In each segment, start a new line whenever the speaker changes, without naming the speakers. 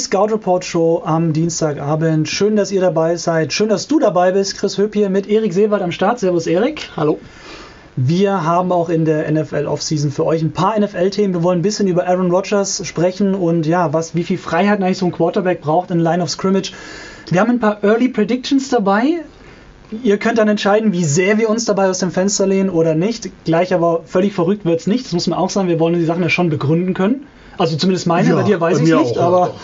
Scout Report Show am Dienstagabend. Schön, dass ihr dabei seid. Schön, dass du dabei bist. Chris Höp hier mit Erik Seewald am Start. Servus, Erik.
Hallo.
Wir haben auch in der NFL Offseason für euch ein paar NFL-Themen. Wir wollen ein bisschen über Aaron Rodgers sprechen und ja, was, wie viel Freiheit eigentlich so ein Quarterback braucht in Line of Scrimmage. Wir haben ein paar Early Predictions dabei. Ihr könnt dann entscheiden, wie sehr wir uns dabei aus dem Fenster lehnen oder nicht. Gleich aber völlig verrückt wird es nicht. Das muss man auch sagen. Wir wollen die Sachen ja schon begründen können. Also zumindest meine, ja, bei dir weiß ich nicht, auch, aber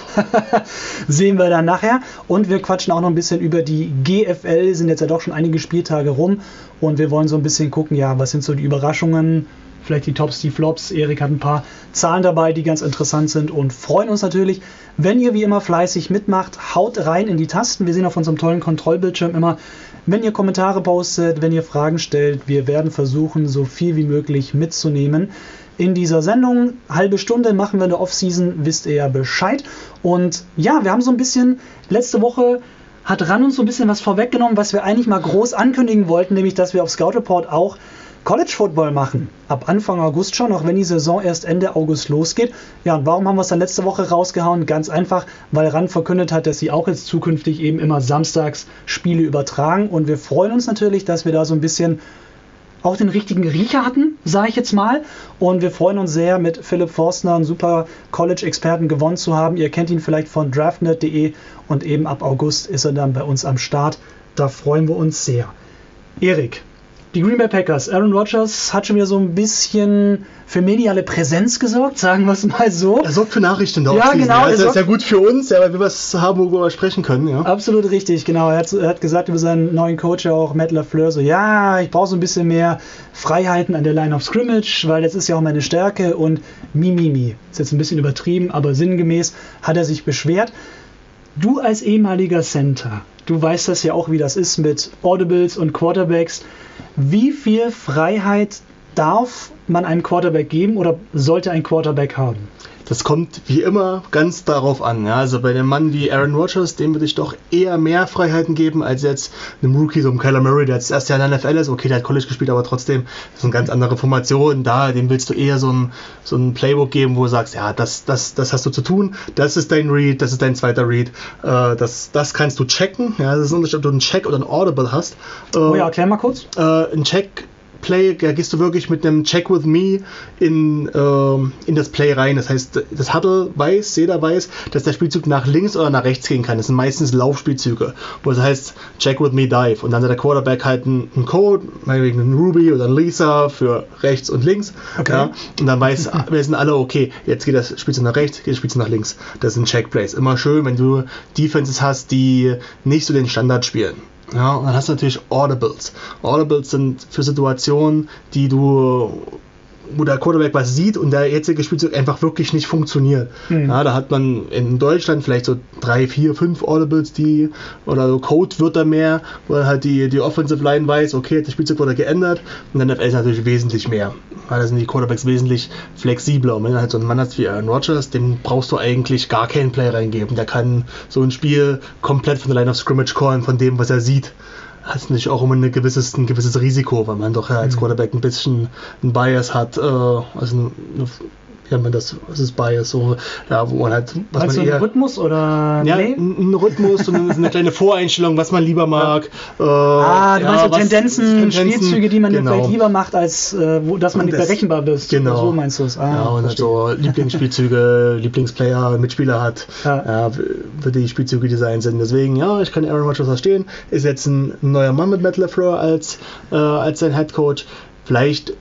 sehen wir dann nachher. Und wir quatschen auch noch ein bisschen über die GFL, sind jetzt ja doch schon einige Spieltage rum. Und wir wollen so ein bisschen gucken, ja, was sind so die Überraschungen, vielleicht die Tops, die Flops. Erik hat ein paar Zahlen dabei, die ganz interessant sind und freuen uns natürlich, wenn ihr wie immer fleißig mitmacht. Haut rein in die Tasten. Wir sehen auf unserem tollen Kontrollbildschirm immer, wenn ihr Kommentare postet, wenn ihr Fragen stellt. Wir werden versuchen, so viel wie möglich mitzunehmen in dieser Sendung. Halbe Stunde machen wir in der Offseason, wisst ihr ja Bescheid. Und ja, wir haben so ein bisschen letzte Woche hat Ran uns so ein bisschen was vorweggenommen, was wir eigentlich mal groß ankündigen wollten, nämlich dass wir auf Scout Report auch College Football machen. Ab Anfang August schon, auch wenn die Saison erst Ende August losgeht. Ja, und warum haben wir es dann letzte Woche rausgehauen? Ganz einfach, weil RAN verkündet hat, dass sie auch jetzt zukünftig eben immer samstags Spiele übertragen. Und wir freuen uns natürlich, dass wir da so ein bisschen auch den richtigen Riecher hatten, sage ich jetzt mal. Und wir freuen uns sehr, mit Philipp Forstner einen super College-Experten gewonnen zu haben. Ihr kennt ihn vielleicht von draftnet.de und eben ab August ist er dann bei uns am Start. Da freuen wir uns sehr. Erik, die Green Bay Packers, Aaron Rodgers hat schon wieder so ein bisschen für mediale Präsenz gesorgt, sagen wir es mal so.
Er sorgt für Nachrichten da.
Ja, genau.
Also das ist ja gut für uns, ja, weil wir was haben, worüber wir sprechen können. Ja.
Absolut richtig, genau. Er hat, er hat gesagt über seinen neuen Coach, auch Matt LaFleur, so, ja, ich brauche so ein bisschen mehr Freiheiten an der Line of Scrimmage, weil das ist ja auch meine Stärke und Mimimi. Mi, mi. Ist jetzt ein bisschen übertrieben, aber sinngemäß hat er sich beschwert. Du als ehemaliger Center, du weißt das ja auch, wie das ist mit Audibles und Quarterbacks. Wie viel Freiheit darf man einem Quarterback geben oder sollte ein Quarterback haben?
Das kommt wie immer ganz darauf an. Ja? Also bei einem Mann wie Aaron Rodgers, dem würde ich doch eher mehr Freiheiten geben als jetzt einem Rookie, so einem Kyler Murray, der jetzt erst Jahr in der NFL ist. Okay, der hat College gespielt, aber trotzdem das ist eine ganz andere Formation. Da, dem willst du eher so ein, so ein Playbook geben, wo du sagst, ja, das, das, das hast du zu tun, das ist dein Read, das ist dein zweiter Read, äh, das, das kannst du checken. Ja? Das ist ein Unterschied, ob du einen Check oder ein Audible hast.
Äh, oh ja, erklär mal kurz.
Äh, ein Check Play, da gehst du wirklich mit einem Check with Me in, äh, in das Play rein. Das heißt, das Huddle weiß, jeder weiß, dass der Spielzug nach links oder nach rechts gehen kann. Das sind meistens Laufspielzüge, wo es heißt Check with Me Dive. Und dann hat der Quarterback halt einen, Code, meinetwegen einen Ruby oder einen Lisa für rechts und links. Okay. Ja, und dann weiß, wissen alle, okay, jetzt geht das Spielzug nach rechts, geht das Spielzug nach links. Das sind Check Plays. Immer schön, wenn du Defenses hast, die nicht so den Standard spielen. Ja, und dann hast du natürlich Audibles. Audibles sind für Situationen, die du wo der Quarterback was sieht und der jetzige Spielzug einfach wirklich nicht funktioniert. Mhm. Ja, da hat man in Deutschland vielleicht so drei, vier, fünf Audibles, die oder so Codewörter mehr, wo dann halt die, die Offensive Line weiß, okay, das Spielzug wurde geändert und dann NFL ist natürlich wesentlich mehr. Ja, da sind die Quarterbacks wesentlich flexibler. Und wenn du halt so einen Mann hast wie Aaron Rodgers, dem brauchst du eigentlich gar keinen Play reingeben. Der kann so ein Spiel komplett von der Line of Scrimmage callen, von dem, was er sieht hat natürlich auch immer ein gewisses, ein gewisses Risiko, weil man doch ja als mhm. Quarterback ein bisschen ein Bias hat, äh, also eine, eine ja, man das, was ist Bias, so, ja, wo man halt,
was Meinst man eher,
Rhythmus oder, ja, nee? ein Rhythmus und eine kleine Voreinstellung, was man lieber mag.
Ja. Äh, ah, du ja, meinst so Tendenzen, Tendenzen, Spielzüge, die man genau. vielleicht lieber macht, als, äh, wo, dass man nicht berechenbar bist.
Genau.
So meinst du es.
Ah, ja, und so Lieblingsspielzüge, Lieblingsplayer, Mitspieler hat, ja. für die Spielzüge designt sind. Deswegen, ja, ich kann Aaron Rodgers verstehen. Ist jetzt ein neuer Mann mit Matt LaFleur als, äh, als sein Head Coach. Vielleicht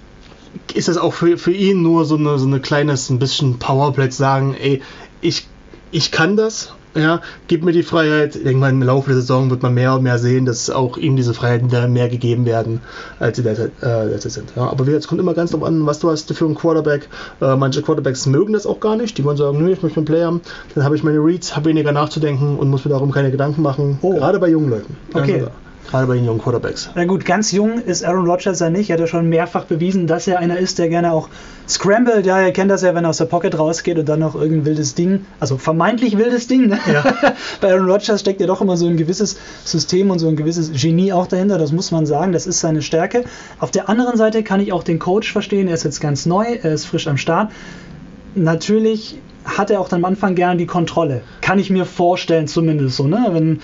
ist das auch für, für ihn nur so eine, so eine kleines, ein bisschen Powerplay sagen, ey, ich, ich kann das, ja, gib mir die Freiheit. Ich denke mal, im Laufe der Saison wird man mehr und mehr sehen, dass auch ihm diese Freiheiten da mehr gegeben werden, als sie derzeit, äh, sind. Ja, aber es kommt immer ganz darauf an, was du hast für einen Quarterback. Äh, manche Quarterbacks mögen das auch gar nicht. Die wollen sagen, nö, ich möchte einen Player haben. Dann habe ich meine Reads, habe weniger nachzudenken und muss mir darum keine Gedanken machen. Oh. Gerade bei jungen Leuten.
Okay.
Also, Gerade bei den jungen Quarterbacks.
Na gut, ganz jung ist Aaron Rodgers ja nicht. Er hat ja schon mehrfach bewiesen, dass er einer ist, der gerne auch scrambled. Ja, ihr kennt das ja, wenn er aus der Pocket rausgeht und dann noch irgendein wildes Ding, also vermeintlich wildes Ding. Ne? Ja. bei Aaron Rodgers steckt ja doch immer so ein gewisses System und so ein gewisses Genie auch dahinter. Das muss man sagen. Das ist seine Stärke. Auf der anderen Seite kann ich auch den Coach verstehen. Er ist jetzt ganz neu, er ist frisch am Start. Natürlich hat er auch dann am Anfang gerne die Kontrolle. Kann ich mir vorstellen, zumindest so, ne? Wenn,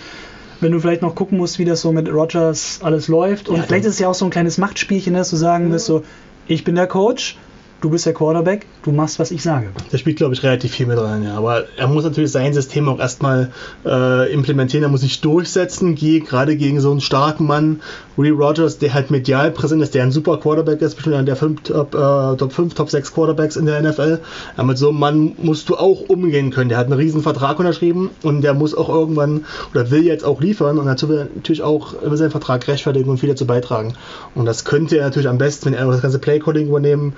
wenn du vielleicht noch gucken musst, wie das so mit Rogers alles läuft. Und
Ja,
vielleicht ist es ja auch so ein kleines Machtspielchen, dass du sagen wirst, so, ich bin der Coach, du bist der Quarterback, du machst, was ich sage.
Da spielt, glaube ich, relativ viel mit rein, ja. Aber er muss natürlich sein System auch erstmal äh, implementieren, er muss sich durchsetzen, ge- gerade gegen so einen starken Mann, Woody Rogers, der halt medial präsent ist, der ein super Quarterback ist, bestimmt einer der fünf, Top, äh, Top 5, Top 6 Quarterbacks in der NFL. Aber mit so einem Mann musst du auch umgehen können. Der hat einen riesen Vertrag unterschrieben und der muss auch irgendwann oder will jetzt auch liefern und dazu will er natürlich auch über seinen Vertrag rechtfertigen und viel dazu beitragen. Und das könnte er natürlich am besten, wenn er das ganze Play-Calling übernehmen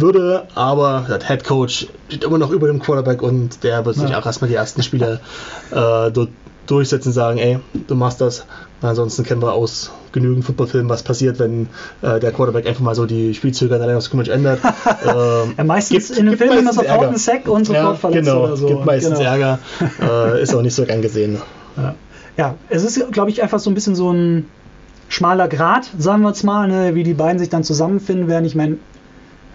würde, aber der Head Coach steht immer noch über dem Quarterback und der wird sich
Ja.
auch erstmal die ersten Spiele äh, dort durchsetzen und sagen, ey, du machst das. Ansonsten kennen wir aus genügend Footballfilmen, was passiert, wenn äh, der Quarterback einfach mal so die Spielzüge an der Line of Scrimmage ändert. ähm,
Ja, meistens
Gibt-
in dem
gibt
Film immer sofort einen Sack und sofort
ja,
verletzt
genau,
oder so.
gibt meistens
genau.
Ärger. Äh, ist auch nicht so gern gesehen.
Ja. ja, es ist, glaube ich, einfach so ein bisschen so ein schmaler Grat, sagen wir jetzt mal, ne, wie die beiden sich dann zusammenfinden werden. Ich meine,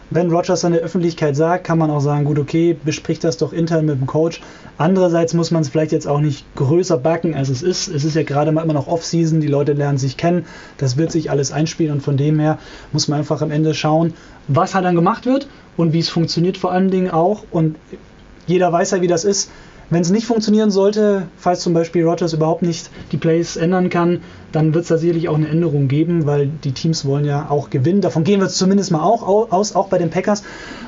wenn Rogers in der Öffentlichkeit sagt, kann man auch sagen, gut, okay, bespricht das doch intern mit dem Coach. Andererseits muss man es vielleicht jetzt auch nicht größer backen, als es ist. Es ist ja gerade mal immer noch Off-Season, die Leute lernen sich kennen, das wird sich alles einspielen und von dem her muss man einfach am Ende schauen, was halt dann gemacht wird und wie es funktioniert vor allen Dingen auch. Und jeder weiß ja, wie das ist. Wenn es nicht funktionieren sollte, falls zum Beispiel Rogers überhaupt nicht die Plays ändern kann, dann wird es da sicherlich auch eine Änderung geben, weil die Teams wollen ja auch gewinnen. Davon gehen wir zumindest mal auch au- aus, auch bei den Packers.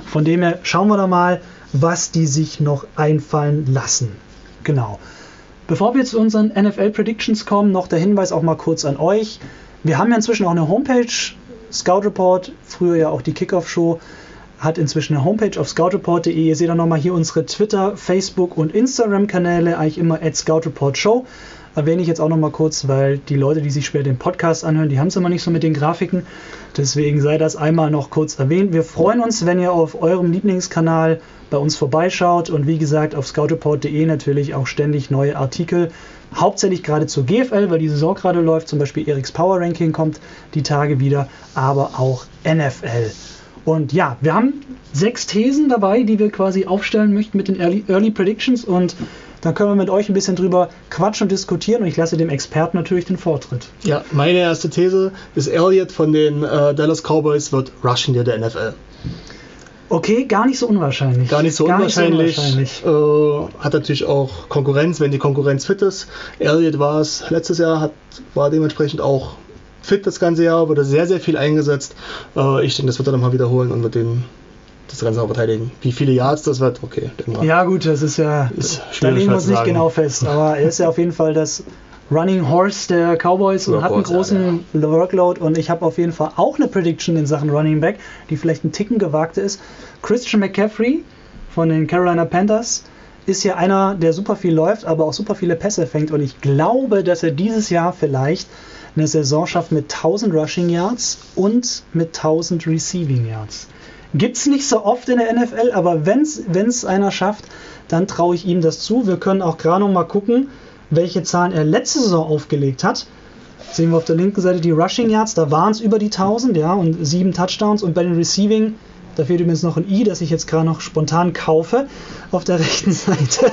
Von dem her schauen wir da mal, was die sich noch einfallen lassen. Genau. Bevor wir zu unseren NFL Predictions kommen, noch der Hinweis auch mal kurz an euch. Wir haben ja inzwischen auch eine Homepage, Scout Report, früher ja auch die Kickoff Show, hat inzwischen eine Homepage auf scoutreport.de. Ihr seht auch nochmal hier unsere Twitter, Facebook und Instagram-Kanäle, eigentlich immer at scoutreport.show. Erwähne ich jetzt auch nochmal kurz, weil die Leute, die sich später den Podcast anhören, die haben es immer nicht so mit den Grafiken. Deswegen sei das einmal noch kurz erwähnt. Wir freuen uns, wenn ihr auf eurem Lieblingskanal bei uns vorbeischaut und wie gesagt auf scoutreport.de natürlich auch ständig neue Artikel. Hauptsächlich gerade zur GFL, weil die Saison gerade läuft. Zum Beispiel Eriks Power Ranking kommt die Tage wieder, aber auch NFL. Und ja, wir haben sechs Thesen dabei, die wir quasi aufstellen möchten mit den Early, Early Predictions und dann können wir mit euch ein bisschen drüber quatschen und diskutieren und ich lasse dem Experten natürlich den Vortritt.
Ja, meine erste These ist, Elliott von den äh, Dallas Cowboys wird Rushing der NFL.
Okay, gar nicht so unwahrscheinlich.
Gar nicht so unwahrscheinlich.
unwahrscheinlich.
Äh, hat natürlich auch Konkurrenz, wenn die Konkurrenz fit ist. Elliott war es letztes Jahr, hat, war dementsprechend auch fit das ganze Jahr, wurde sehr, sehr viel eingesetzt. Äh, ich denke, das wird er nochmal wiederholen und wird den, das Ganze auch verteidigen. Wie viele Yards das wird, okay. denken wir.
Ja gut, das ist ja,
Ist
da legen wir uns nicht
sagen.
genau fest, aber er ist ja auf jeden Fall das Running Horse der Cowboys und hat einen großen Workload und ich habe auf jeden Fall auch eine Prediction in Sachen Running Back, die vielleicht ein Ticken gewagt ist. Christian McCaffrey von den Carolina Panthers ist ja einer, der super viel läuft, aber auch super viele Pässe fängt und ich glaube, dass er dieses Jahr vielleicht eine Saison schafft mit 1000 Rushing Yards und mit 1000 Receiving Yards. Gibt es nicht so oft in der NFL, aber wenn es einer schafft, dann traue ich ihm das zu. Wir können auch gerade noch mal gucken, welche Zahlen er letzte Saison aufgelegt hat. Sehen wir auf der linken Seite die Rushing Yards, da waren es über die 1000, ja, und sieben Touchdowns. Und bei den Receiving, da fehlt übrigens noch ein I, das ich jetzt gerade noch spontan kaufe, auf der rechten Seite.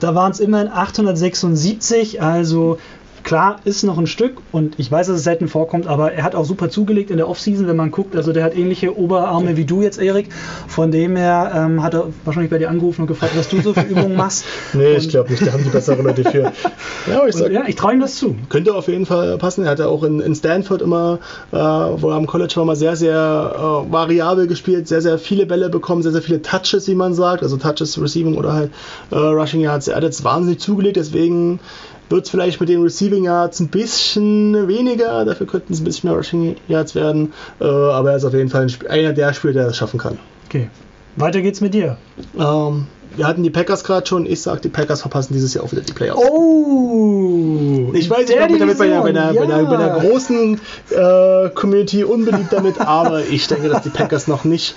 da waren es immerhin 876, also klar, ist noch ein Stück und ich weiß, dass es selten vorkommt, aber er hat auch super zugelegt in der Offseason, wenn man guckt. Also der hat ähnliche Oberarme wie du jetzt, Erik. Von dem her ähm, hat er wahrscheinlich bei dir angerufen und gefragt, was du so für Übungen machst.
Nee,
Und-
ich glaube nicht, da haben die bessere Leute für. Ja, ich sag,
ja, ich traue ihm das zu.
Könnte auf jeden Fall passen. Er hat ja auch in, in Stanford immer, äh, wo er am College war, mal sehr, sehr äh, variabel gespielt, sehr, sehr viele Bälle bekommen, sehr, sehr viele Touches, wie man sagt. Also Touches, Receiving oder halt äh, Rushing Yards. Er hat jetzt wahnsinnig zugelegt, deswegen wird es vielleicht mit den Receiving Yards ein bisschen weniger. Dafür könnten es ein bisschen mehr Rushing Yards werden. Äh, aber er ist auf jeden Fall ein, einer der Spieler, der das schaffen kann.
Okay. Weiter geht's mit dir.
Ähm, wir hatten die Packers gerade schon. Ich sag, die Packers verpassen dieses Jahr auch wieder die Playoffs.
Oh!
Ich weiß, ich bin damit bei einer, bei, einer, bei, einer, bei einer großen äh, Community unbeliebt damit, aber ich denke, dass die Packers noch nicht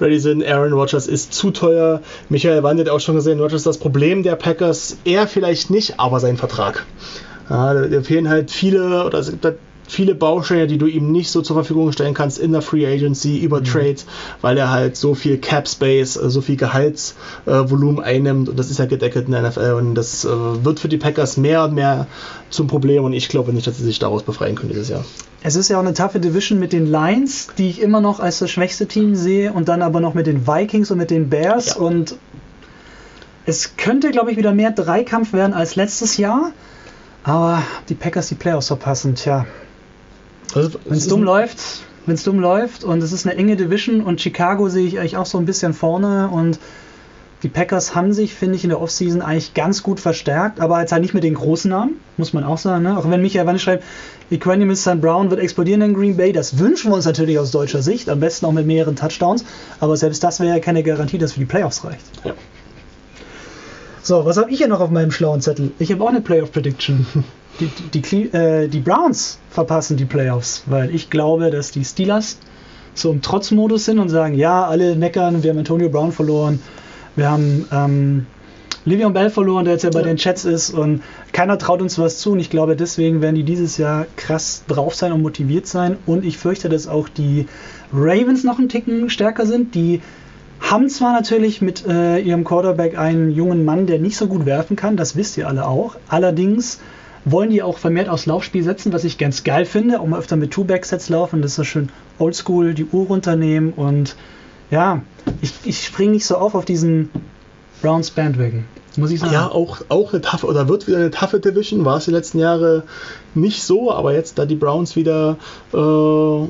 ready sind. Aaron Rodgers ist zu teuer. Michael Wand hat auch schon gesehen, Rodgers das Problem der Packers. Er vielleicht nicht, aber sein Vertrag. Ja, da, da fehlen halt viele, oder es gibt halt viele Bausteine, die du ihm nicht so zur Verfügung stellen kannst in der Free Agency über mhm. Trades, weil er halt so viel Cap Space, äh, so viel Gehaltsvolumen äh, einnimmt und das ist ja gedeckelt in der NFL und das äh, wird für die Packers mehr und mehr zum Problem und ich glaube nicht, dass sie sich daraus befreien können dieses Jahr.
Es ist ja auch eine taffe Division mit den Lions, die ich immer noch als das schwächste Team sehe und dann aber noch mit den Vikings und mit den Bears ja. und es könnte, glaube ich, wieder mehr Dreikampf werden als letztes Jahr. Aber die Packers die Playoffs verpassen, tja. Wenn es dumm läuft, wenn es dumm läuft und es ist eine enge Division und Chicago sehe ich eigentlich auch so ein bisschen vorne und die Packers haben sich, finde ich, in der Offseason eigentlich ganz gut verstärkt, aber jetzt halt nicht mit den großen Namen, muss man auch sagen. Ne? Auch wenn Michael Wanne schreibt, Equanimus St. Brown wird explodieren in Green Bay, das wünschen wir uns natürlich aus deutscher Sicht, am besten auch mit mehreren Touchdowns, aber selbst das wäre ja keine Garantie, dass für die Playoffs reicht. Ja. So, was habe ich hier noch auf meinem schlauen Zettel? Ich habe auch eine Playoff Prediction. Die, die, die, äh, die, Browns verpassen die Playoffs, weil ich glaube, dass die Steelers so im Trotzmodus sind und sagen, ja, alle meckern, wir haben Antonio Brown verloren, wir haben ähm, Livion Bell verloren, der jetzt ja bei ja. den Chats ist und keiner traut uns was zu und ich glaube, deswegen werden die dieses Jahr krass drauf sein und motiviert sein und ich fürchte, dass auch die Ravens noch einen Ticken stärker sind, die haben zwar natürlich mit äh, ihrem Quarterback einen jungen Mann, der nicht so gut werfen kann, das wisst ihr alle auch. Allerdings wollen die auch vermehrt aufs Laufspiel setzen, was ich ganz geil finde, auch mal öfter mit Two-Back-Sets laufen, das ist so schön oldschool, die Uhr runternehmen und ja, ich, ich springe nicht so auf auf diesen Browns Bandwagon, muss ich sagen.
Ja, auch, auch eine taffe, oder wird wieder eine taffe Division, war es die letzten Jahre nicht so, aber jetzt, da die Browns wieder äh,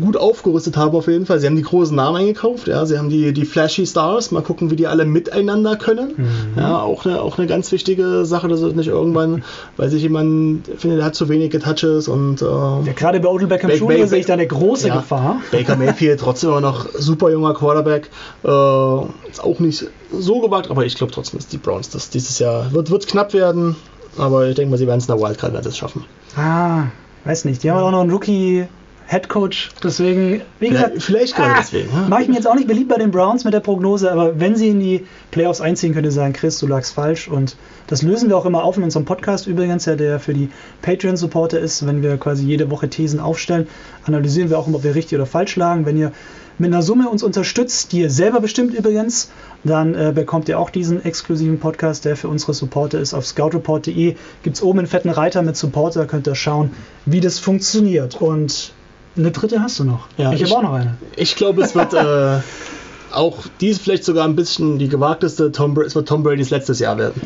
gut aufgerüstet haben auf jeden Fall. Sie haben die großen Namen eingekauft, ja, sie haben die, die flashy Stars, mal gucken, wie die alle miteinander können. Mhm. Ja, auch eine, auch eine ganz wichtige Sache, dass es nicht irgendwann, weil sich jemand findet, der hat zu wenige Touches und äh, ja,
gerade bei Odell Beckham Jr. sehe ich da eine große ja, Gefahr.
Baker Mayfield trotzdem immer noch super junger Quarterback, äh, ist auch nicht so gewagt, aber ich glaube trotzdem, dass die Browns das dieses Jahr wird, wird knapp werden, aber ich denke mal, sie werden es in der Wildcard werden es schaffen.
Ah, weiß nicht. Die haben auch noch einen Rookie Head Coach. Deswegen, wie gesagt,
vielleicht, vielleicht ah, deswegen. Ja.
Mache ich mir jetzt auch nicht beliebt bei den Browns mit der Prognose, aber wenn sie in die Playoffs einziehen, könnt ihr sagen, Chris, du lagst falsch. Und das lösen wir auch immer auf in unserem Podcast übrigens, ja, der für die Patreon-Supporter ist. Wenn wir quasi jede Woche Thesen aufstellen, analysieren wir auch immer, ob wir richtig oder falsch lagen. Wenn ihr mit einer Summe uns unterstützt, die ihr selber bestimmt übrigens, dann äh, bekommt ihr auch diesen exklusiven Podcast, der für unsere Supporter ist. Auf scoutreport.de gibt es oben einen fetten Reiter mit Supporter, da könnt ihr schauen, wie das funktioniert. Und eine dritte hast du noch.
Ja, ich, habe auch noch eine. Ich glaube, es wird äh, auch dies vielleicht sogar ein bisschen die gewagteste Tom, es wird Tom Brady's letztes Jahr werden.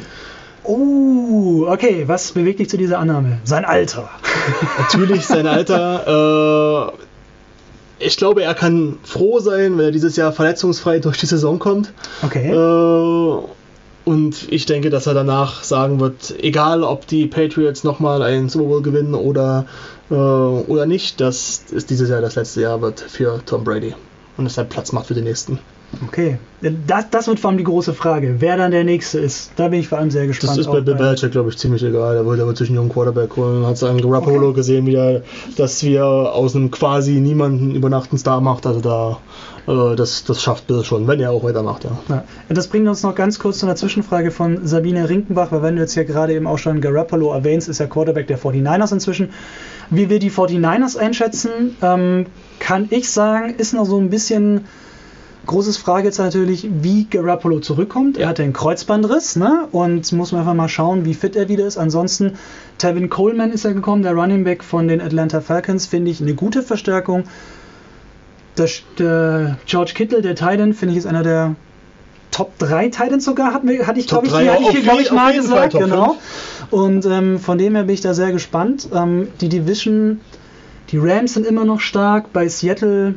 Oh, okay. Was bewegt dich zu dieser Annahme? Sein Alter.
Natürlich sein Alter. Äh, ich glaube, er kann froh sein, wenn er dieses Jahr verletzungsfrei durch die Saison kommt.
Okay.
Äh, und ich denke, dass er danach sagen wird, egal ob die Patriots nochmal einen Super Bowl gewinnen oder äh, oder nicht, dass es dieses Jahr das letzte Jahr wird für Tom Brady und deshalb Platz macht für den nächsten.
Okay, das, das wird vor allem die große Frage, wer dann der Nächste ist. Da bin ich vor allem sehr gespannt.
Das ist bei Bill Belichick, glaube ich, ziemlich egal. Er wollte aber zwischen jungen Quarterback holen. Hat an Garoppolo okay. gesehen, wieder, dass wir aus einem quasi niemanden über Nacht einen Star macht. Also da, äh, das, das schafft Bill schon, wenn er auch weitermacht. Ja.
ja. Das bringt uns noch ganz kurz zu einer Zwischenfrage von Sabine Rinkenbach, weil wenn du jetzt hier gerade eben auch schon Garoppolo erwähnst, ist er Quarterback der 49ers inzwischen. Wie wir die 49ers einschätzen, ähm, kann ich sagen, ist noch so ein bisschen großes Frage jetzt natürlich, wie Garoppolo zurückkommt. Er hatte einen Kreuzbandriss ne? und muss man einfach mal schauen, wie fit er wieder ist. Ansonsten, Tevin Coleman ist ja gekommen, der Running Back von den Atlanta Falcons, finde ich eine gute Verstärkung. Der, der George Kittle, der Titan, finde ich ist einer der Top 3 Titans sogar, hatte ich, glaube ich, hatte ich, glaub ich mal gesagt. Genau. Und ähm, von dem her bin ich da sehr gespannt. Ähm, die Division, die Rams sind immer noch stark. Bei Seattle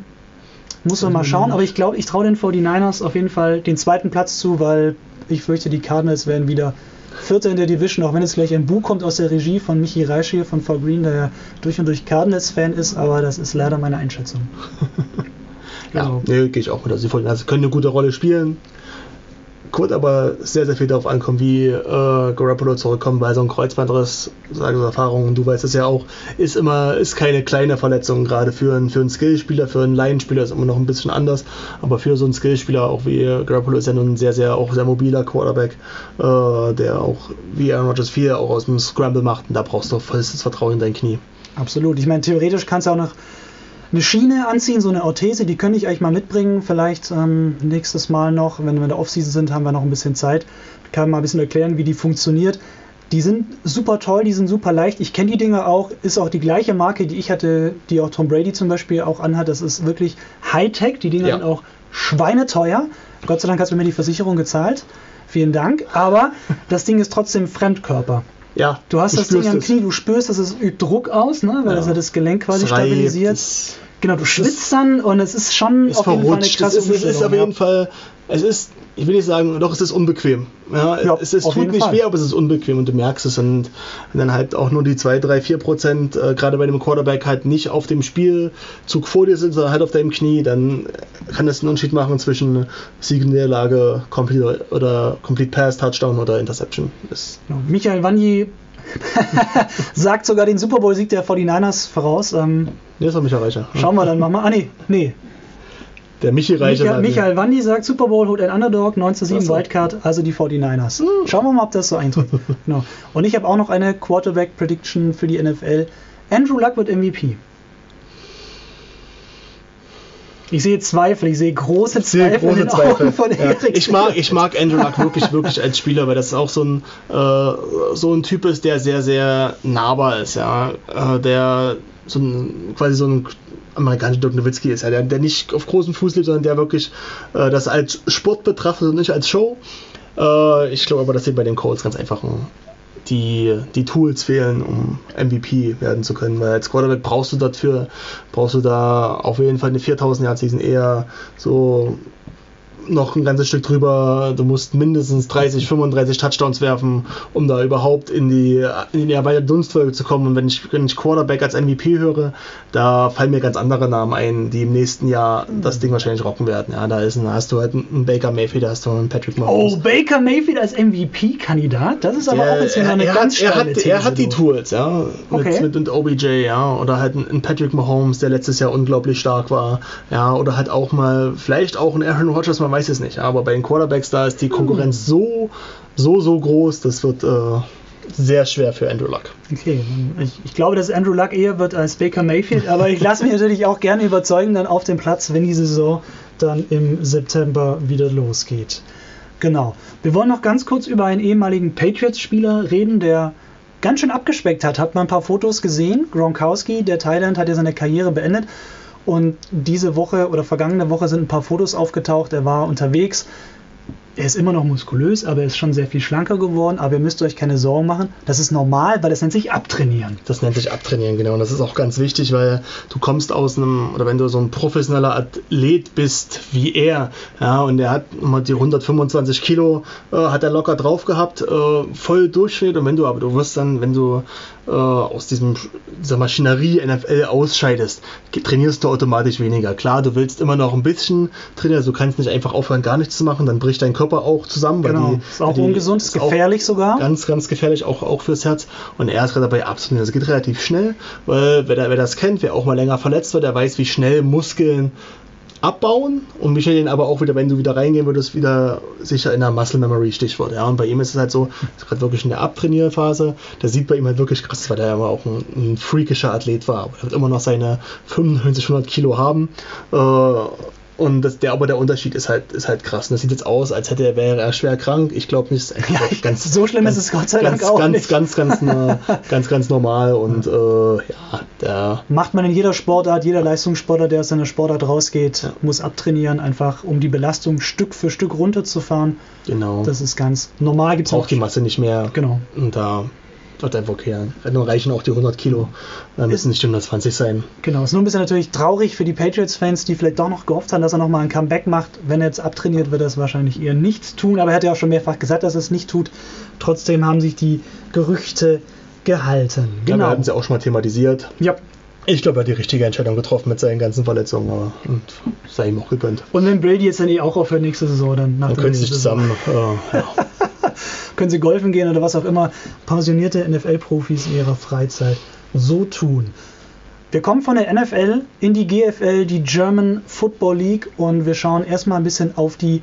muss man mal schauen. Aber ich glaube, ich traue den 49ers auf jeden Fall den zweiten Platz zu, weil ich fürchte, die Cardinals werden wieder Vierter in der Division, auch wenn es gleich ein Buch kommt aus der Regie von Michi Reisch hier von For Green, der ja durch und durch Cardinals-Fan ist, aber das ist leider meine Einschätzung.
ja, also. nee, gehe ich auch mit. Also 49ers können eine gute Rolle spielen wird aber sehr, sehr viel darauf ankommen, wie äh, Garoppolo zurückkommt, weil so ein Kreuzbandriss, sage ich aus Erfahrung, du weißt es ja auch, ist immer, ist keine kleine Verletzung, gerade für, einen, für einen Skillspieler, für einen Laienspieler ist immer noch ein bisschen anders, aber für so einen Skillspieler, auch wie Garoppolo ist ja nun ein sehr, sehr, auch sehr mobiler Quarterback, äh, der auch, wie Aaron Rodgers viel auch aus dem Scramble macht, und da brauchst du vollstes Vertrauen in dein Knie.
Absolut. Ich meine, theoretisch kannst du auch noch eine Schiene anziehen, so eine Orthese, die könnte ich euch mal mitbringen. Vielleicht ähm, nächstes Mal noch, wenn wir in der Offseason sind, haben wir noch ein bisschen Zeit. Ich kann mal ein bisschen erklären, wie die funktioniert. Die sind super toll, die sind super leicht. Ich kenne die Dinger auch, ist auch die gleiche Marke, die ich hatte, die auch Tom Brady zum Beispiel auch anhat. Das ist wirklich Hightech. Die Dinger
Ja.
sind auch schweineteuer. Gott sei Dank hast du mir die Versicherung gezahlt. Vielen Dank. Aber das Ding ist trotzdem Fremdkörper.
Ja,
Du hast das Ding am. Knie, du spürst, dass es übt Druck aus, ne? weil
Ja.
das ja das Gelenk quasi
reibt,
stabilisiert.
es
Genau, du schwitzt dann und es ist schon
ist
auf jeden Fall eine krasse
es, ist, es ist auf jeden Fall, es ist, ich will nicht sagen, doch, es ist unbequem. Ja,
Ja,
es, es tut nicht
Fall.
weh, aber es ist unbequem und du merkst es. Und wenn dann halt auch nur die 2, 3, 4 Prozent, äh, gerade bei dem Quarterback, halt nicht auf dem Spielzug vor dir sind, sondern halt auf deinem Knie, dann kann das einen Unterschied machen zwischen Sieg und Niederlage, Complete oder Complete Pass, Touchdown oder Interception. Das,
Genau. Michael Wanji sagt sogar den Super Bowl-Sieg der 49ers voraus. Ähm,
nee, das war Michael Reicher.
schauen wir dann mal. Ah, nee, nee.
Der Michi Reicher.
Michael, Michael Wanji sagt, Super Bowl holt ein Underdog, 9 zu 7
Ach so.
Wildcard, also die 49ers. Schauen wir mal, ob das so eintritt. genau. Und ich habe auch noch eine Quarterback-Prediction für die NFL. Andrew Luck wird MVP. Ich sehe Zweifel, ich sehe große
Ich sehe
Zweifel in
große
den
Zweifel.
Augen von
Ja.
Erik.
Ich, mag, ich mag Andrew Luck wirklich, wirklich als Spieler, weil das auch so ein, äh, so ein Typ ist, der sehr, sehr nahbar ist, ja. Äh, der so ein, quasi so ein amerikanischer Dirk Nowitzki ist, ja. der, der nicht auf großem Fuß lebt, sondern der wirklich äh, das als Sport betrachtet und nicht als Show. Äh, ich glaube aber, dass sie bei den Colts ganz einfach ein, die, die Tools fehlen, um MVP werden zu können. Weil als Quarterback brauchst du dafür, brauchst du da auf jeden Fall eine 4000 Yard Season eher so noch ein ganzes Stück drüber. Du musst mindestens 30, 35 Touchdowns werfen, um da überhaupt in die, in die erweiterte Dunstfolge zu kommen. Und wenn ich, wenn ich Quarterback als MVP höre, da fallen mir ganz andere Namen ein, die im nächsten Jahr das Ding wahrscheinlich rocken werden. Ja, da ist ein, hast du halt einen Baker Mayfield, da hast du einen Patrick Mahomes.
Oh, Baker Mayfield als MVP-Kandidat? Das ist aber auch jetzt wieder
er,
eine
er,
ganz
hat, er, hat, er hat die. Tools, ja.
Okay.
Mit, mit, OBJ, ja. Oder halt ein, Patrick Mahomes, der letztes Jahr unglaublich stark war. Ja, oder halt auch mal, vielleicht auch ein Aaron Rodgers, man weiß es nicht. Aber bei den Quarterbacks, da ist die Konkurrenz so, so, so groß, das wird äh, sehr schwer für Andrew Luck.
Okay, ich, ich glaube, dass Andrew Luck eher wird als Baker Mayfield, aber ich lasse mich natürlich auch gerne überzeugen dann auf dem Platz, wenn die Saison dann im September wieder losgeht. Genau. Wir wollen noch ganz kurz über einen ehemaligen Patriots-Spieler reden, der ganz schön abgespeckt hat. Habt mal ein paar Fotos gesehen? Gronkowski, der Thailand, hat ja seine Karriere beendet. Und diese Woche oder vergangene Woche sind ein paar Fotos aufgetaucht. Er war unterwegs. Er ist immer noch muskulös, aber er ist schon sehr viel schlanker geworden. Aber ihr müsst euch keine Sorgen machen. Das ist normal, weil das nennt sich Abtrainieren.
Das nennt sich Abtrainieren, genau. Und das ist auch ganz wichtig, weil du kommst aus einem, oder wenn du so ein professioneller Athlet bist wie er, ja, und er hat mal die 125 Kilo, äh, hat er locker drauf gehabt, äh, voll Durchschnitt. Und wenn du, aber du wirst dann, wenn du äh, aus diesem, dieser Maschinerie NFL ausscheidest, trainierst du automatisch weniger. Klar, du willst immer noch ein bisschen trainieren, also du kannst nicht einfach aufhören, gar nichts zu machen, dann bricht dein Körper auch zusammen.
Genau.
die-
ist auch
die-
ungesund, ist gefährlich sogar.
Ganz, ganz gefährlich, auch, auch fürs Herz. Und er ist gerade dabei abzunehmen. Das geht relativ schnell, weil wer, wer das kennt, wer auch mal länger verletzt wird, der weiß, wie schnell Muskeln abbauen und den aber auch wieder, wenn du wieder reingehen würdest, wieder sicher in der Muscle Memory Stichwort. Ja, und bei ihm ist es halt so, ist gerade wirklich in der Abtrainierphase. Das sieht bei ihm halt wirklich krass, weil er ja auch ein, ein freakischer Athlet war. Aber er wird immer noch seine 95, 100 Kilo haben. Äh, und das, der, aber der Unterschied ist halt, ist halt krass. Und das sieht jetzt aus, als hätte er, wäre er schwer krank. Ich glaube nicht. Es ist
Ja,
ganz,
so schlimm
ganz,
ist es Gott sei
ganz,
Dank auch
ganz,
nicht.
Ganz, ganz, ganz, ganz, ganz normal. Und äh, ja, der,
Macht man in jeder Sportart, jeder Leistungssportler, der aus seiner Sportart rausgeht,
Ja.
muss abtrainieren, einfach um die Belastung Stück für Stück runterzufahren.
genau,
Das ist ganz normal. Gibt's
braucht die Masse nicht mehr.
Genau.
Und da wird einfach okay. Dann reichen auch die 100 Kilo. Da müssen nicht die 120 sein.
Genau, ist nur ein bisschen natürlich traurig für die Patriots-Fans, die vielleicht doch noch gehofft haben, dass er nochmal ein Comeback macht. Wenn er jetzt abtrainiert, wird er es wahrscheinlich eher nicht tun. Aber er hat ja auch schon mehrfach gesagt, dass er es nicht tut. Trotzdem haben sich die Gerüchte gehalten.
Ja, wir
Genau.
hatten sie auch schon mal thematisiert.
Ja.
Ich glaube, er hat die richtige Entscheidung getroffen mit seinen ganzen Verletzungen. Aber, und sei ihm auch gegönnt.
Und wenn Brady jetzt dann eh auch aufhört nächste Saison, dann nach
Dann
der
können sie sich zusammen. Äh, ja.
können sie golfen gehen oder was auch immer pensionierte NFL-Profis in ihrer Freizeit so tun. Wir kommen von der NFL in die GFL, die German Football League, und wir schauen erstmal ein bisschen auf die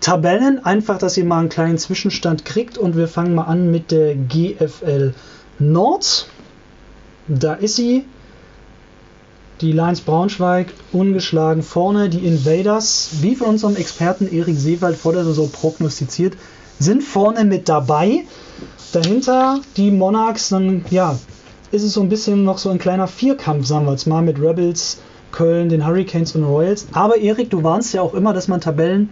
Tabellen, einfach, dass ihr mal einen kleinen Zwischenstand kriegt. Und wir fangen mal an mit der GFL Nord. Da ist sie. Die Lions Braunschweig ungeschlagen vorne. Die Invaders, wie von unserem Experten Erik Seewald vor der Saison prognostiziert, sind vorne mit dabei. Dahinter die Monarchs, dann ja, ist es so ein bisschen noch so ein kleiner Vierkampf, sagen wir jetzt mal, mit Rebels, Köln, den Hurricanes und Royals. Aber Erik, du warnst ja auch immer, dass man Tabellen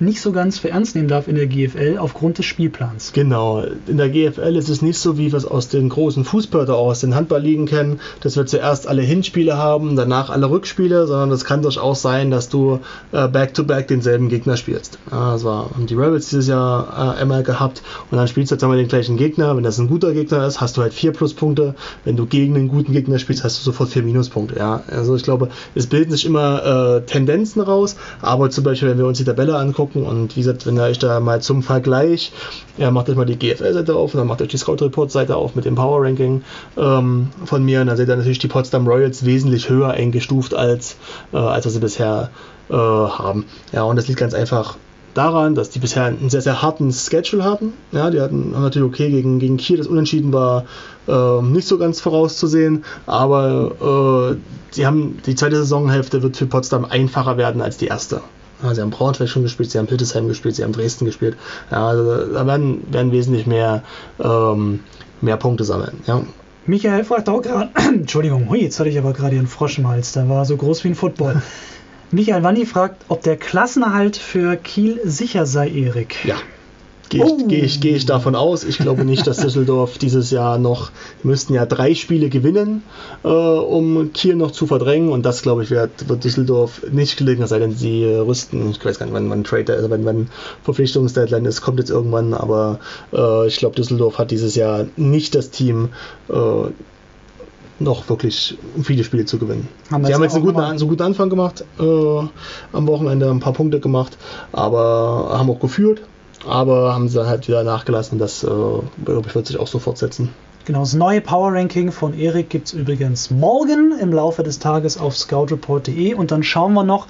nicht so ganz für ernst nehmen darf in der GFL aufgrund des Spielplans.
Genau, in der GFL ist es nicht so, wie wir es aus den großen Fußball aus den Handballligen kennen, dass wir zuerst alle Hinspiele haben, danach alle Rückspiele, sondern es kann durchaus sein, dass du äh, back-to-back denselben Gegner spielst. War, haben die Rebels dieses Jahr äh, einmal gehabt und dann spielst du jetzt einmal den gleichen Gegner. Wenn das ein guter Gegner ist, hast du halt vier Pluspunkte. Wenn du gegen einen guten Gegner spielst, hast du sofort vier Minuspunkte. Ja, also ich glaube, es bilden sich immer äh, Tendenzen raus, aber zum Beispiel, wenn wir uns die Tabelle angucken, gucken. Und wie gesagt, wenn ihr euch da mal zum Vergleich, ja, macht euch mal die GFL-Seite auf und dann macht euch die Scout-Report-Seite auf mit dem Power-Ranking ähm, von mir. Und dann seht ihr natürlich die Potsdam Royals wesentlich höher eingestuft als, äh, als wir sie bisher äh, haben. Ja, und das liegt ganz einfach daran, dass die bisher einen sehr, sehr harten Schedule hatten. Ja, die hatten natürlich okay gegen, gegen Kiel, das Unentschieden war äh, nicht so ganz vorauszusehen, aber äh, sie haben die zweite Saisonhälfte wird für Potsdam einfacher werden als die erste. Ja, sie haben Braunschweig schon gespielt, sie haben Hildesheim gespielt, sie haben Dresden gespielt. Ja, also da werden, werden wesentlich mehr, ähm, mehr Punkte sammeln. Ja.
Michael fragt auch gerade, Entschuldigung, hui, jetzt hatte ich aber gerade einen Frosch im Hals, der war so groß wie ein Football. Michael Wanni fragt, ob der Klassenerhalt für Kiel sicher sei, Erik.
Ja, Gehe ich, oh. geh ich, geh ich davon aus. Ich glaube nicht, dass Düsseldorf dieses Jahr noch, müssten ja drei Spiele gewinnen, äh, um Kiel noch zu verdrängen. Und das, glaube ich, wird, wird Düsseldorf nicht gelingen, sei denn sie äh, rüsten. Ich weiß gar nicht, wann, wann Trade, also wenn, wenn Verpflichtungsdeadline ist, kommt jetzt irgendwann. Aber äh, ich glaube, Düsseldorf hat dieses Jahr nicht das Team, äh, noch wirklich viele Spiele zu gewinnen. Haben Sie haben jetzt einen guten, einen guten Anfang gemacht, äh, am Wochenende ein paar Punkte gemacht, aber haben auch geführt aber haben sie halt wieder nachgelassen. Das, äh, glaube ich, wird sich auch so fortsetzen.
Genau, das neue Power Ranking von Erik gibt es übrigens morgen im Laufe des Tages auf scoutreport.de und dann schauen wir noch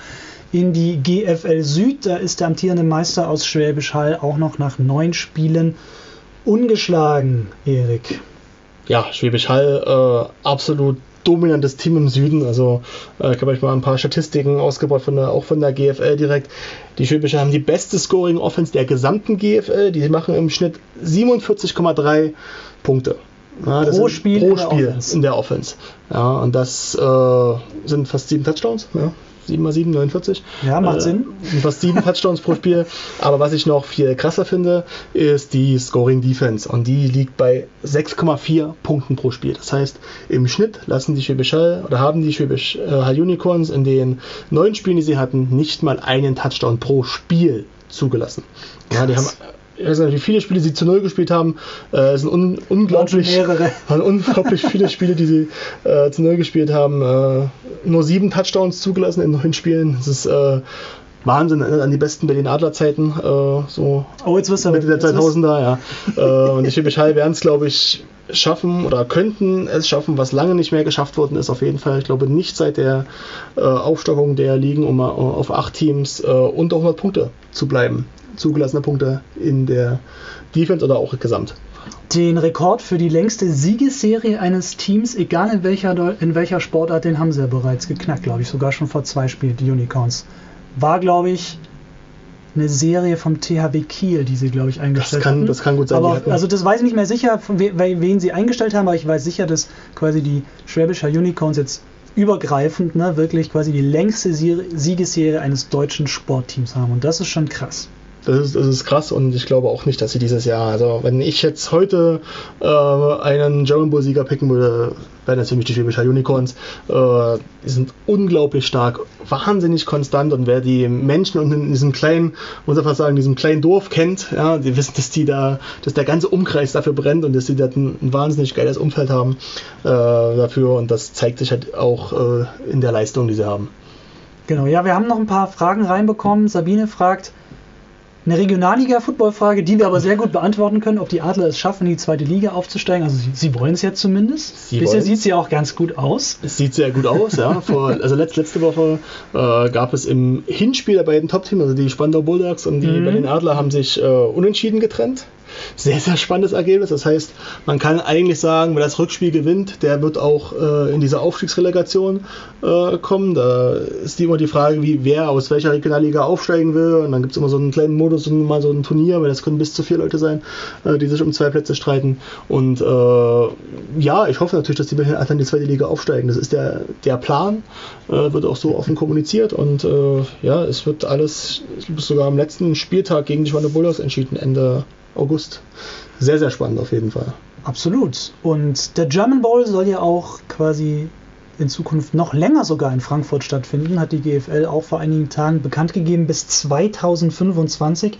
in die GFL Süd. Da ist der amtierende Meister aus Schwäbisch Hall auch noch nach neun Spielen ungeschlagen, Erik.
Ja, Schwäbisch Hall äh, absolut dominantes Team im Süden. Also äh, ich habe euch mal ein paar Statistiken ausgebaut, von der, auch von der GFL direkt. Die Schwäbische haben die beste Scoring Offense der gesamten GFL. Die machen im Schnitt 47,3 Punkte.
Ja, pro Spiel,
pro Spiel in der, in der Offense. Ja, und das äh, sind fast sieben Touchdowns. Ja. 7 mal 7, 49.
Ja, macht äh, Sinn.
Fast 7 Touchdowns pro Spiel. Aber was ich noch viel krasser finde, ist die Scoring Defense. Und die liegt bei 6,4 Punkten pro Spiel. Das heißt, im Schnitt lassen die Schwäbisch Hall oder haben die Schwäbisch Hall Unicorns in den neun Spielen, die sie hatten, nicht mal einen Touchdown pro Spiel zugelassen. Ja, die haben ich weiß nicht, wie viele Spiele sie zu null gespielt haben. Äh, es sind un unglaublich, waren unglaublich viele Spiele, die sie äh, zu null gespielt haben. Äh, nur sieben Touchdowns zugelassen in neun Spielen. Das ist äh, Wahnsinn äh, an die besten Berlin Adler Zeiten. Äh, so
oh, jetzt wirst du
Mitte der 2000er, ja. und die Schwäbisch Hall werden es, glaube ich, schaffen oder könnten es schaffen, was lange nicht mehr geschafft worden ist. Auf jeden Fall, ich glaube nicht seit der äh, Aufstockung der Ligen, um auf acht Teams äh, unter 100 Punkte zu bleiben zugelassene Punkte in der Defense oder auch gesamt.
Den Rekord für die längste Siegesserie eines Teams, egal in welcher, in welcher Sportart, den haben sie ja bereits geknackt, glaube ich, sogar schon vor zwei Spielen, die Unicorns. War, glaube ich, eine Serie vom THW Kiel, die sie, glaube ich, eingestellt
das kann,
hatten.
Das kann gut sein.
Aber, also das weiß ich nicht mehr sicher, we wen sie eingestellt haben, aber ich weiß sicher, dass quasi die Schwäbischer Unicorns jetzt übergreifend ne, wirklich quasi die längste Siegesserie eines deutschen Sportteams haben. Und das ist schon krass.
Das ist, das ist krass und ich glaube auch nicht, dass sie dieses Jahr, also wenn ich jetzt heute äh, einen German Bull Sieger picken würde, wären das für mich die Schwäbischer Unicorns. Äh, die sind unglaublich stark, wahnsinnig konstant und wer die Menschen in diesem kleinen, muss ich fast sagen, diesem kleinen Dorf kennt, ja, die wissen, dass die da, dass der ganze Umkreis dafür brennt und dass sie da ein, ein wahnsinnig geiles Umfeld haben äh, dafür und das zeigt sich halt auch äh, in der Leistung, die sie haben.
Genau, ja, wir haben noch ein paar Fragen reinbekommen. Sabine fragt, eine Regionalliga-Football-Frage, die wir aber sehr gut beantworten können, ob die Adler es schaffen, in die zweite Liga aufzusteigen. Also sie, sie wollen es ja zumindest. Sie Bisher sieht es ja auch ganz gut aus.
Es sieht sehr gut aus, ja. Vor, also letzt, letzte Woche äh, gab es im Hinspiel der beiden Top-Teams, also die Spandau Bulldogs und die mhm. Berlin Adler, haben sich äh, unentschieden getrennt. Sehr, sehr spannendes Ergebnis. Das heißt, man kann eigentlich sagen, wer das Rückspiel gewinnt, der wird auch äh, in diese Aufstiegsrelegation äh, kommen. Da ist immer die Frage, wie wer aus welcher Regionalliga aufsteigen will. Und dann gibt es immer so einen kleinen Modus und mal so ein Turnier, weil das können bis zu vier Leute sein, äh, die sich um zwei Plätze streiten. Und äh, ja, ich hoffe natürlich, dass die Berlin in die zweite Liga aufsteigen. Das ist der, der Plan, äh, wird auch so offen kommuniziert und äh, ja, es wird alles sogar am letzten Spieltag gegen die Schwander Bulldogs entschieden, Ende August. Sehr, sehr spannend auf jeden Fall.
Absolut. Und der German Bowl soll ja auch quasi in Zukunft noch länger sogar in Frankfurt stattfinden, hat die GFL auch vor einigen Tagen bekannt gegeben, bis 2025.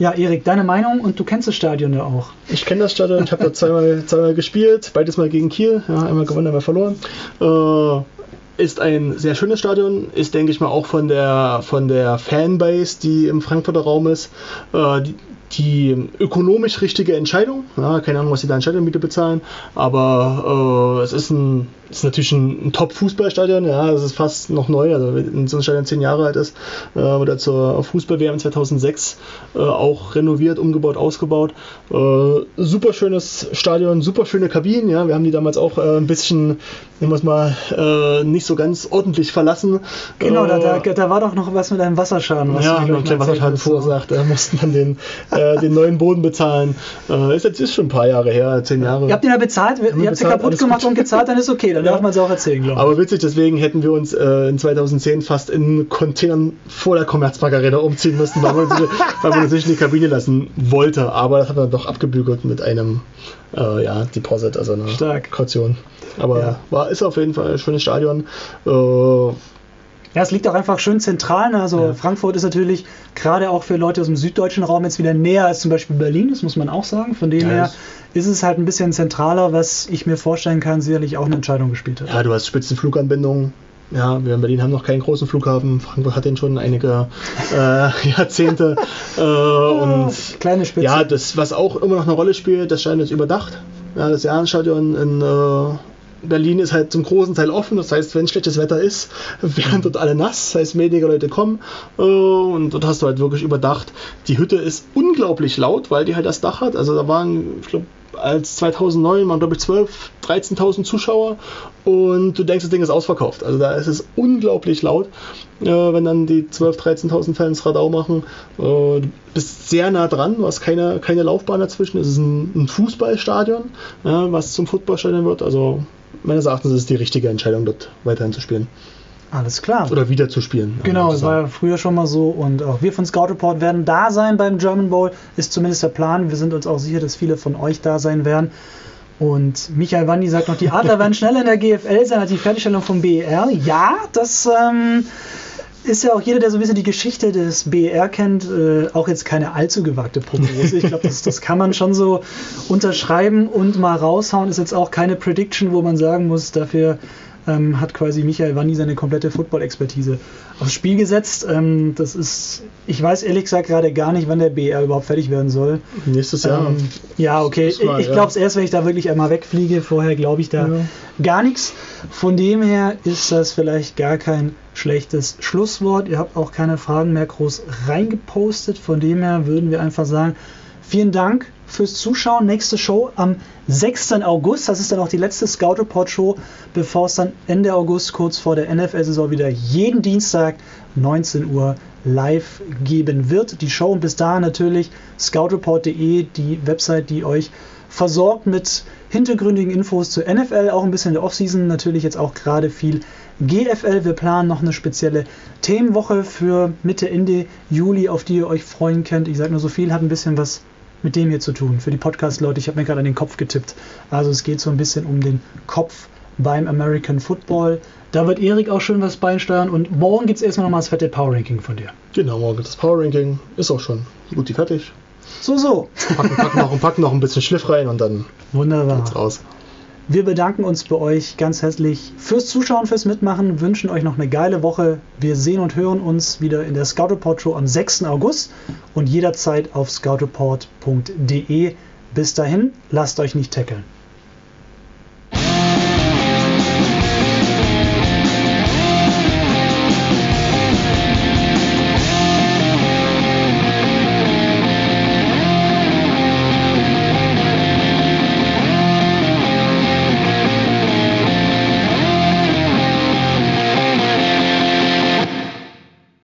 Ja, Erik, deine Meinung und du kennst das Stadion ja auch.
Ich kenne das Stadion, ich habe da zweimal, zweimal gespielt, beides mal gegen Kiel, ja, einmal gewonnen, einmal verloren. Äh, ist ein sehr schönes Stadion, ist, denke ich mal, auch von der, von der Fanbase, die im Frankfurter Raum ist, äh, die, die ökonomisch richtige Entscheidung. Ja, keine Ahnung, was sie da an Stadionmiete bezahlen, aber äh, es ist, ein, ist natürlich ein, ein Top-Fußballstadion. Ja, es ist fast noch neu, also wenn so ein Stadion zehn Jahre alt ist, äh, wurde zur Fußball-WM 2006 äh, auch renoviert, umgebaut, ausgebaut. Äh, super schönes Stadion, super schöne Kabinen. Ja, wir haben die damals auch äh, ein bisschen, nehmen wir es mal, äh, nicht so ganz ordentlich verlassen.
Genau, da, da, da, war doch noch was mit einem Wasserschaden.
Was ja, einen kleinen Wasserschaden verursacht. Da mussten dann den äh, den neuen Boden bezahlen. Äh, ist jetzt ist schon ein paar Jahre her, zehn Jahre.
Ihr habt ihn ja bezahlt, ihr habt sie kaputt gemacht und gezahlt, dann ist okay, dann ja. darf man es auch erzählen,
glaube ich. Aber witzig, deswegen hätten wir uns äh, in 2010 fast in Containern vor der Commerzbank Arena umziehen müssen, weil man, sich, weil man sich in die Kabine lassen wollte. Aber das hat man doch abgebügelt mit einem äh, ja, Deposit, also einer
Stark.
Kaution. Aber ja. war, ist auf jeden Fall ein schönes Stadion. Äh,
ja, es liegt auch einfach schön zentral. Ne? Also ja. Frankfurt ist natürlich gerade auch für Leute aus dem süddeutschen Raum jetzt wieder näher als zum Beispiel Berlin, das muss man auch sagen. Von dem ja, her ist es halt ein bisschen zentraler, was ich mir vorstellen kann, sicherlich auch eine Entscheidung gespielt hat.
Ja, du hast Spitzenfluganbindungen. Ja, wir in Berlin haben noch keinen großen Flughafen. Frankfurt hat den schon einige äh, Jahrzehnte. Äh, und
kleine Spitze.
Ja, das, was auch immer noch eine Rolle spielt, das Stadion ist überdacht. Ja, das Jahrenstadion in äh, Berlin ist halt zum großen Teil offen, das heißt, wenn schlechtes Wetter ist, werden dort alle nass, das heißt, weniger Leute kommen äh, und dort hast du halt wirklich überdacht. Die Hütte ist unglaublich laut, weil die halt das Dach hat. Also da waren, ich glaube, als 2009 waren glaube ich 12, 13.000 Zuschauer und du denkst, das Ding ist ausverkauft. Also da ist es unglaublich laut, äh, wenn dann die 12, 13.000 Fans Radau machen. Äh, du bist sehr nah dran, du hast keine, keine Laufbahn dazwischen. Es ist ein, ein Fußballstadion, ja, was zum Footballstadion wird. Also meines Erachtens ist es die richtige Entscheidung, dort weiterhin zu spielen.
Alles klar.
Oder wieder zu spielen.
Genau, es war ja früher schon mal so und auch wir von Scout Report werden da sein beim German Bowl, ist zumindest der Plan. Wir sind uns auch sicher, dass viele von euch da sein werden. Und Michael Wandi sagt noch, die Adler werden schneller in der GFL sein als die Fertigstellung vom BER. Ja, das ähm, ist ja auch jeder, der so ein bisschen die Geschichte des BER kennt, äh, auch jetzt keine allzu gewagte Prognose. Ich glaube, das, das kann man schon so unterschreiben und mal raushauen. Ist jetzt auch keine Prediction, wo man sagen muss, dafür ähm, hat quasi Michael Wanni seine komplette Football-Expertise aufs Spiel gesetzt. Ähm, das ist, ich weiß ehrlich gesagt gerade gar nicht, wann der BR überhaupt fertig werden soll.
Nächstes Jahr. Ähm,
ja, okay. ich ich glaube es erst, wenn ich da wirklich einmal wegfliege. Vorher glaube ich da ja. gar nichts. Von dem her ist das vielleicht gar kein schlechtes Schlusswort. Ihr habt auch keine Fragen mehr groß reingepostet. Von dem her würden wir einfach sagen, vielen Dank fürs Zuschauen. Nächste Show am 6. August. Das ist dann auch die letzte Scout Report Show, bevor es dann Ende August, kurz vor der NFL-Saison, wieder jeden Dienstag 19 Uhr live geben wird. Die Show und bis dahin natürlich scoutreport.de, die Website, die euch versorgt mit hintergründigen Infos zur NFL, auch ein bisschen der Offseason, natürlich jetzt auch gerade viel GFL. Wir planen noch eine spezielle Themenwoche für Mitte, Ende Juli, auf die ihr euch freuen könnt. Ich sage nur so viel, hat ein bisschen was mit dem hier zu tun. Für die Podcast-Leute, ich habe mir gerade an den Kopf getippt. Also es geht so ein bisschen um den Kopf beim American Football. Da wird Erik auch schön was beisteuern und morgen gibt es erstmal nochmal das fette Power Ranking von dir.
Genau, morgen das Power Ranking ist auch schon gut die fertig.
So, so.
Packen, packen, noch, packen noch ein bisschen Schliff rein und dann
Wunderbar. geht's raus. Wir bedanken uns bei euch ganz herzlich fürs Zuschauen, fürs Mitmachen, wünschen euch noch eine geile Woche. Wir sehen und hören uns wieder in der Scout Report Show am 6. August und jederzeit auf scoutreport.de. Bis dahin, lasst euch nicht tackeln.